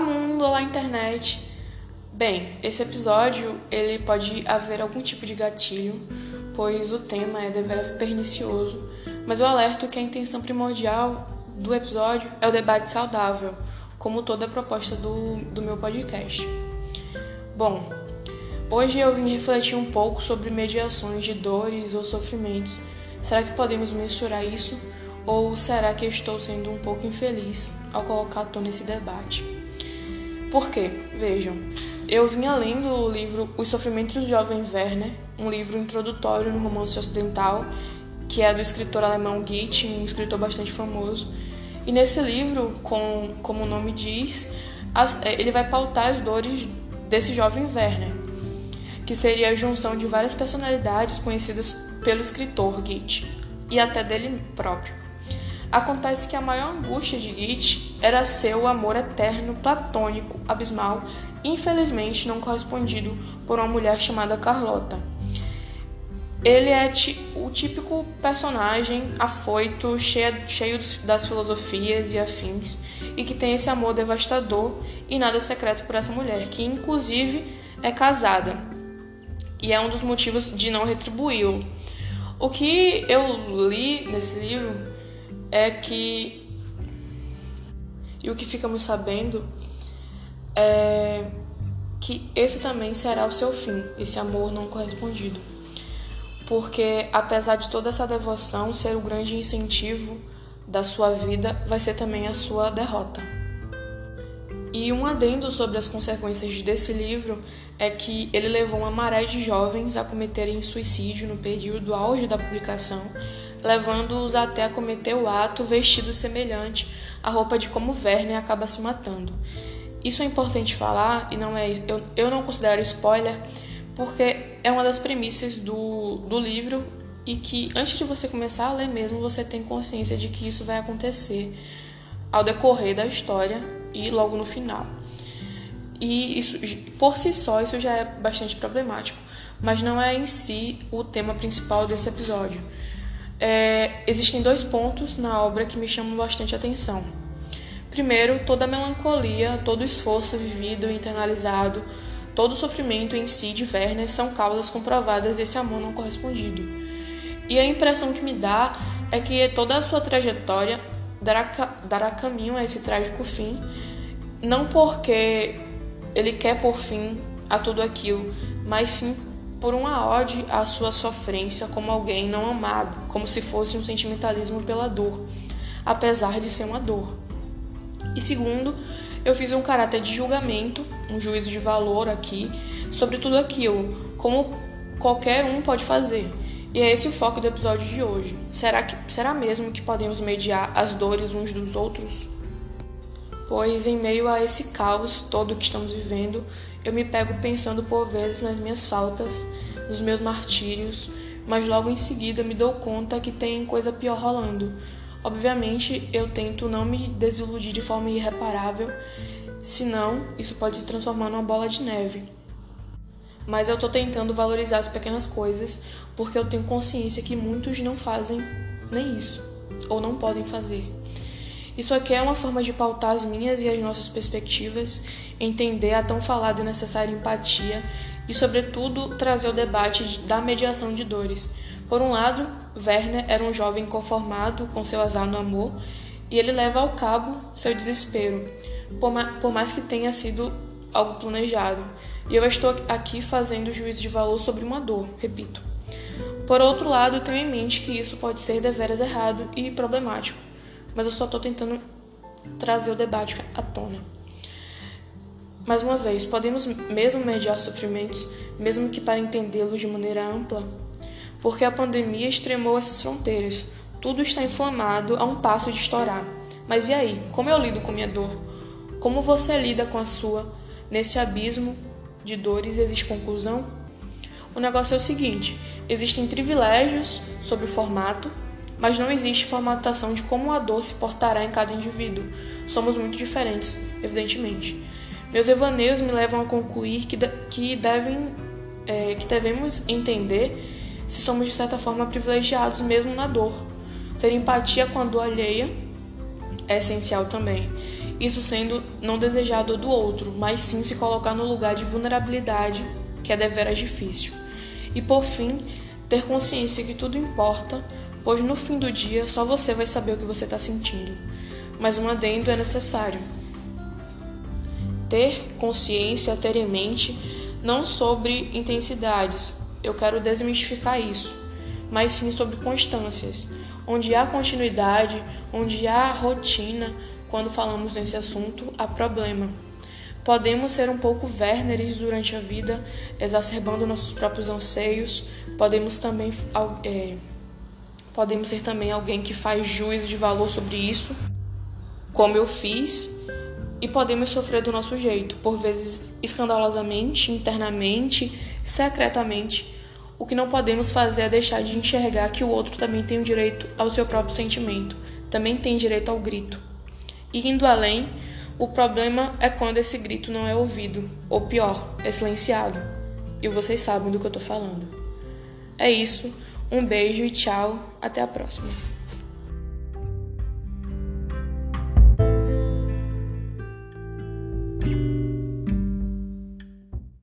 mundo, olá internet. Bem, esse episódio ele pode haver algum tipo de gatilho, pois o tema é deveras pernicioso, mas eu alerto que a intenção primordial do episódio é o debate saudável, como toda a proposta do, do meu podcast. Bom, hoje eu vim refletir um pouco sobre mediações de dores ou sofrimentos. Será que podemos mensurar isso? Ou será que eu estou sendo um pouco infeliz ao colocar à tona esse debate? Por quê? Vejam, eu vinha lendo o livro Os Sofrimentos do Jovem Werner, um livro introdutório no romance ocidental, que é do escritor alemão Goethe, um escritor bastante famoso. E nesse livro, com, como o nome diz, as, é, ele vai pautar as dores desse jovem Werner, que seria a junção de várias personalidades conhecidas pelo escritor Goethe e até dele próprio. Acontece que a maior angústia de Goethe era seu amor eterno, platônico, abismal, infelizmente não correspondido por uma mulher chamada Carlota. Ele é o típico personagem afoito, cheio, cheio das filosofias e afins, e que tem esse amor devastador e nada secreto por essa mulher, que inclusive é casada, e é um dos motivos de não retribuí-lo. O que eu li nesse livro é que. E o que ficamos sabendo é que esse também será o seu fim, esse amor não correspondido. Porque apesar de toda essa devoção ser o grande incentivo da sua vida, vai ser também a sua derrota. E um adendo sobre as consequências desse livro é que ele levou uma maré de jovens a cometerem suicídio no período auge da publicação, levando-os até a cometer o ato vestido semelhante à roupa de como Werner acaba se matando. Isso é importante falar e não é eu, eu não considero spoiler porque é uma das premissas do, do livro e que antes de você começar a ler mesmo você tem consciência de que isso vai acontecer ao decorrer da história e logo no final. E isso por si só isso já é bastante problemático, mas não é em si o tema principal desse episódio é, existem dois pontos na obra que me chamam bastante atenção. Primeiro, toda a melancolia, todo o esforço vivido e internalizado, todo o sofrimento em si de Werner são causas comprovadas desse amor não correspondido. E a impressão que me dá é que toda a sua trajetória dará, dará caminho a esse trágico fim, não porque ele quer por fim a tudo aquilo, mas sim por uma ode à sua sofrência como alguém não amado, como se fosse um sentimentalismo pela dor, apesar de ser uma dor. E segundo, eu fiz um caráter de julgamento, um juízo de valor aqui, sobre tudo aquilo, como qualquer um pode fazer. E é esse o foco do episódio de hoje. Será, que, será mesmo que podemos mediar as dores uns dos outros? Pois, em meio a esse caos todo que estamos vivendo, eu me pego pensando por vezes nas minhas faltas, nos meus martírios, mas logo em seguida me dou conta que tem coisa pior rolando. Obviamente, eu tento não me desiludir de forma irreparável, senão isso pode se transformar numa bola de neve. Mas eu tô tentando valorizar as pequenas coisas, porque eu tenho consciência que muitos não fazem nem isso, ou não podem fazer. Isso aqui é uma forma de pautar as minhas e as nossas perspectivas, entender a tão falada e necessária empatia e, sobretudo, trazer o debate da mediação de dores. Por um lado, Werner era um jovem conformado com seu azar no amor e ele leva ao cabo seu desespero, por mais que tenha sido algo planejado. E eu estou aqui fazendo juízo de valor sobre uma dor, repito. Por outro lado, tenho em mente que isso pode ser deveras errado e problemático mas eu só estou tentando trazer o debate à tona. Mais uma vez, podemos mesmo mediar sofrimentos, mesmo que para entendê-los de maneira ampla? Porque a pandemia extremou essas fronteiras. Tudo está inflamado a um passo de estourar. Mas e aí? Como eu lido com minha dor? Como você lida com a sua? Nesse abismo de dores existe conclusão? O negócio é o seguinte: existem privilégios sobre o formato, mas não existe formatação de como a dor se portará em cada indivíduo. Somos muito diferentes, evidentemente. Meus evaneios me levam a concluir que, que, devem, é, que devemos entender se somos de certa forma privilegiados mesmo na dor. Ter empatia com a dor alheia é essencial também. isso sendo não desejar a dor do outro, mas sim se colocar no lugar de vulnerabilidade, que é deveras difícil. E por fim, ter consciência que tudo importa, pois no fim do dia só você vai saber o que você está sentindo. Mas um adendo é necessário. Ter consciência, ter em mente, não sobre intensidades, eu quero desmistificar isso, mas sim sobre constâncias, onde há continuidade, onde há rotina, quando falamos nesse assunto, há problema. Podemos ser um pouco Werneres durante a vida, exacerbando nossos próprios anseios. Podemos também é, podemos ser também alguém que faz juízo de valor sobre isso, como eu fiz, e podemos sofrer do nosso jeito, por vezes escandalosamente, internamente, secretamente. O que não podemos fazer é deixar de enxergar que o outro também tem o direito ao seu próprio sentimento, também tem direito ao grito. E indo além, o problema é quando esse grito não é ouvido, ou pior, é silenciado. E vocês sabem do que eu tô falando. É isso, um beijo e tchau, até a próxima.